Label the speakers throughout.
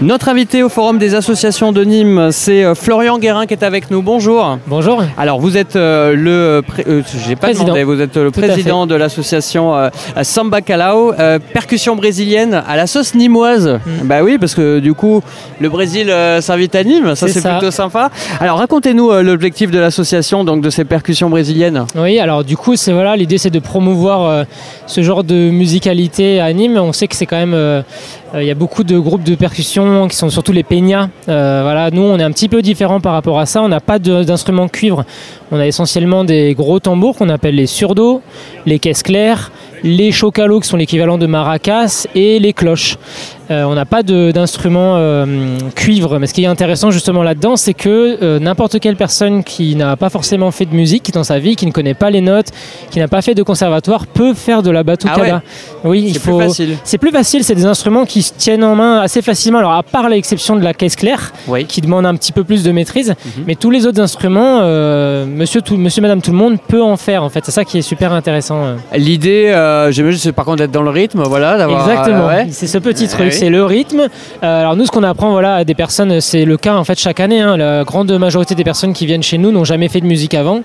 Speaker 1: Notre invité au Forum des associations de Nîmes, c'est euh, Florian Guérin qui est avec nous. Bonjour.
Speaker 2: Bonjour.
Speaker 1: Alors vous êtes euh, le pré- euh, j'ai pas
Speaker 2: Président.
Speaker 1: demandé, vous êtes le
Speaker 2: Tout
Speaker 1: président de l'association euh, Samba Calao, percussion brésilienne à la sauce nimoise. Bah oui, parce que du coup le Brésil s'invite à Nîmes, ça
Speaker 2: C'est
Speaker 1: plutôt sympa. Alors racontez-nous l'objectif de l'association donc de ces percussions brésiliennes.
Speaker 2: Oui, alors du coup, c'est voilà, l'idée c'est de promouvoir ce genre de musicalité à Nîmes. On sait que c'est quand même, il y a beaucoup de groupes de percussion qui sont surtout les peñas. Euh, voilà, nous on est un petit peu différent par rapport à ça. On n'a pas d'instruments cuivre. On a essentiellement des gros tambours qu'on appelle les surdos, les caisses claires, les chocalos qui sont l'équivalent de maracas et les cloches. Euh, on n'a pas de- d'instruments euh, cuivre, mais ce qui est intéressant justement là-dedans, c'est que euh, n'importe quelle personne qui n'a pas forcément fait de musique dans sa vie, qui ne connaît pas les notes, qui n'a pas fait de conservatoire, peut faire de la batucada.
Speaker 1: Ah ouais
Speaker 2: Oui, il
Speaker 1: C'est
Speaker 2: faut.
Speaker 1: plus facile.
Speaker 2: C'est plus facile, c'est des instruments qui se tiennent en main assez facilement. Alors à part l'exception de la caisse claire,
Speaker 1: Oui.
Speaker 2: qui demande un petit peu plus de maîtrise,
Speaker 1: Mhm.
Speaker 2: mais tous les autres instruments, euh, monsieur, tout, monsieur, madame, tout le monde peut en faire. En fait, c'est ça qui est super intéressant.
Speaker 1: L'idée, euh, j'imagine, c'est par contre d'être dans le rythme, voilà, d'avoir.
Speaker 2: Exactement.
Speaker 1: euh, ouais.
Speaker 2: C'est ce petit truc,
Speaker 1: oui.
Speaker 2: C'est le rythme. Euh, alors nous, ce qu'on apprend, voilà, à des personnes, c'est le cas en fait chaque année. hein. la grande majorité des personnes qui viennent chez nous n'ont jamais fait de musique avant,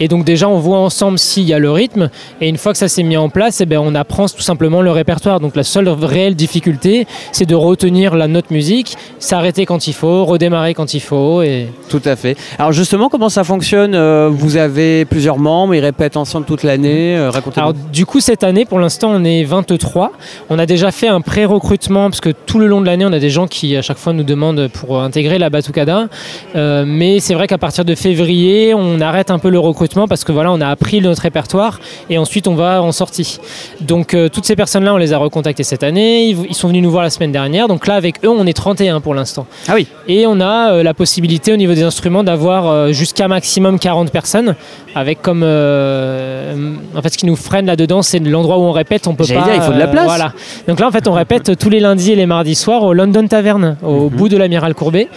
Speaker 2: et donc déjà on voit ensemble s'il y a le rythme. Et une fois que ça s'est mis en place, eh ben on apprend tout simplement le répertoire. Donc la seule réelle difficulté, c'est de retenir la note musique, s'arrêter quand il faut, redémarrer quand il faut. Et
Speaker 1: Tout à fait. Alors justement, comment ça fonctionne Euh, Vous avez plusieurs membres, ils répètent ensemble toute l'année. euh, Racontez-nous.
Speaker 2: Alors du coup cette année pour l'instant on est 23. On a déjà fait un pré-recrutement parce que tout le long de l'année on a des gens qui à chaque fois nous demandent pour intégrer la Batucada. Euh, mais c'est vrai qu'à partir de février on arrête un peu le recrutement parce que voilà on a appris notre répertoire et ensuite on va en sortie. Donc euh, toutes ces personnes là on les a recontactées cette année. Ils, ils sont venus nous voir la semaine dernière. Donc là avec eux on est 31 pour l'instant.
Speaker 1: Ah oui.
Speaker 2: Et on a euh, la possibilité au niveau des instruments d'avoir jusqu'à maximum 40 personnes, avec comme en fait ce qui nous freine là-dedans, c'est l'endroit où on répète, on peut pas.
Speaker 1: dire, il faut de la place.
Speaker 2: voilà. Donc là en fait on répète tous les lundis et les mardis soirs au London Tavern, au
Speaker 1: Mhm.
Speaker 2: bout de l'amiral Courbet.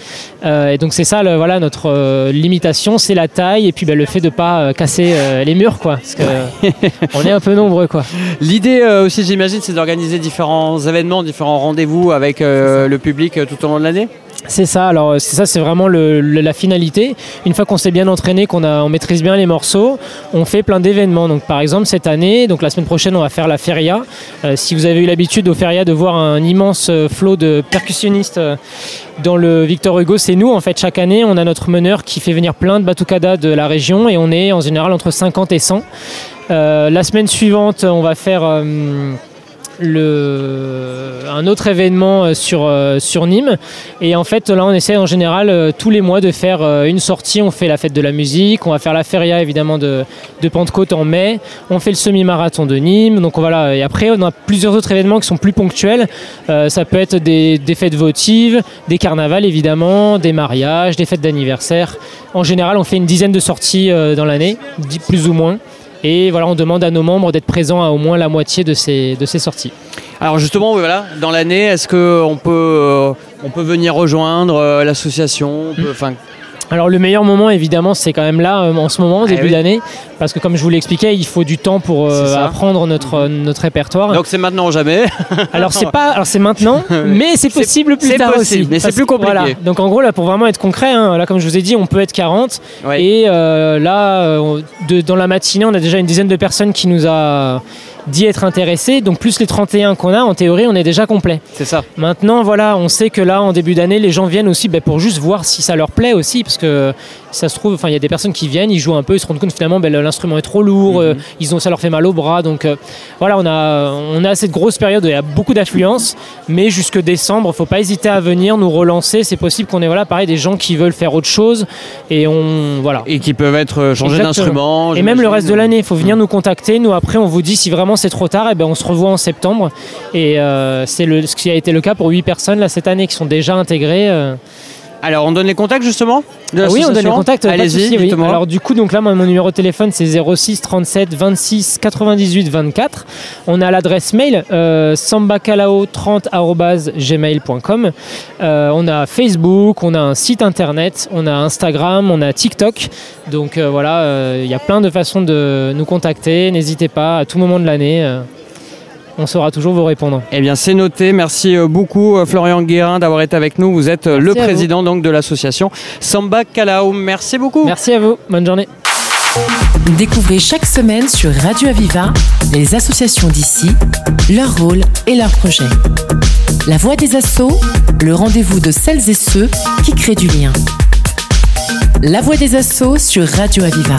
Speaker 2: Euh, et donc c'est ça, le- voilà notre euh, limitation, c'est la taille et puis ben, le fait de pas euh, casser les murs quoi, parce que on est un peu nombreux quoi.
Speaker 1: L'idée aussi, j'imagine, c'est d'organiser différents événements, différents rendez-vous avec le public tout au long de l'année?
Speaker 2: C'est ça, alors c'est ça, c'est vraiment la finalité. Une fois qu'on s'est bien entraîné, qu'on on maîtrise bien les morceaux, on fait plein d'événements. Par exemple cette année, donc la semaine prochaine, on va faire la feria. Euh, si vous avez eu l'habitude au feria de voir un immense euh, flot de percussionnistes euh, dans le Victor Hugo, c'est nous en fait. Chaque année, on a notre meneur qui fait venir plein de batucadas de la région et on est en général entre 50 et 100. Euh, la semaine suivante, on va faire le, un autre événement euh, sur, euh, sur Nîmes. Et en fait, là, on essaie en général euh, tous les mois de faire une sortie. On fait la fête de la musique, on va faire la feria évidemment de, Pentecôte en mai, on fait le semi-marathon de Nîmes. Donc voilà. Et après, on a plusieurs autres événements qui sont plus ponctuels. Ça peut être des, fêtes votives, des carnavals évidemment, des mariages, des fêtes d'anniversaire. En général, on fait une dizaine de sorties dans l'année, plus ou moins. Et voilà, on demande à nos membres d'être présents à au moins la moitié de ces sorties.
Speaker 1: Alors justement, oui, voilà, dans l'année, est-ce qu'on peut, euh, on peut venir rejoindre euh, l'association enfin,
Speaker 2: Alors le meilleur moment évidemment c'est quand même là euh, en ce moment, au
Speaker 1: Eh
Speaker 2: début
Speaker 1: oui.
Speaker 2: d'année, parce que comme je vous l'expliquais, il faut du temps pour euh, apprendre notre, euh, notre répertoire.
Speaker 1: Donc c'est maintenant ou jamais.
Speaker 2: alors c'est pas, alors c'est maintenant, mais c'est possible plus tard
Speaker 1: possible,
Speaker 2: aussi.
Speaker 1: mais c'est plus compliqué.
Speaker 2: voilà. Donc en gros là pour vraiment être concret, hein, là comme je vous ai dit, on peut être 40
Speaker 1: Ouais.
Speaker 2: et là de- dans la matinée on a déjà une dizaine de personnes qui nous a dit être intéressées, donc plus les 31 qu'on a, en théorie on est déjà complet.
Speaker 1: C'est ça.
Speaker 2: Maintenant, voilà, on sait que là, en début d'année, les gens viennent aussi ben, pour juste voir si ça leur plaît aussi, parce que ça se trouve, enfin, il y a des personnes qui viennent, ils jouent un peu, ils se rendent compte finalement, ben, l'instrument est trop lourd, euh, ils ont, ça leur fait mal au bras, donc euh, voilà, on a, on a cette grosse période où il y a beaucoup d'affluence, mais jusque décembre, faut pas hésiter à venir nous relancer. C'est possible qu'on ait, voilà, pareil, des gens qui veulent faire autre chose, et on, voilà.
Speaker 1: Et qui peuvent être euh, changés d'instrument.
Speaker 2: Et même le reste de l'année, il faut venir nous contacter. Nous, après, on vous dit si vraiment c'est trop tard, et ben, on se revoit en septembre. Et euh, c'est ce qui a été le cas pour 8 personnes là, cette année qui sont déjà intégrées.
Speaker 1: Alors, on donne les contacts justement de
Speaker 2: Ah oui, on donne les contacts.
Speaker 1: Allez-y,
Speaker 2: oui. Alors du coup, donc là, mon numéro de téléphone, c'est 06 37 26 98 24. On a l'adresse mail euh, sambacalao30@gmail.com. Euh, on a Facebook, on a un site internet, on a Instagram, on a TikTok. Donc euh, voilà, euh, il y a plein de façons de nous contacter. N'hésitez pas à tout moment de l'année. On saura toujours vous répondre.
Speaker 1: Eh bien, c'est noté. Merci euh, beaucoup, euh, Florian Guérin, d'avoir été avec nous. Vous êtes euh, le
Speaker 2: vous.
Speaker 1: président donc de l'association Samba Calao. Merci beaucoup.
Speaker 2: Merci à vous. Bonne journée.
Speaker 3: Découvrez chaque semaine sur Radio Aviva les associations d'ici, leur rôle et leurs projets. La voix des assauts, le rendez-vous de celles et ceux qui créent du lien. La voix des assauts sur Radio Aviva.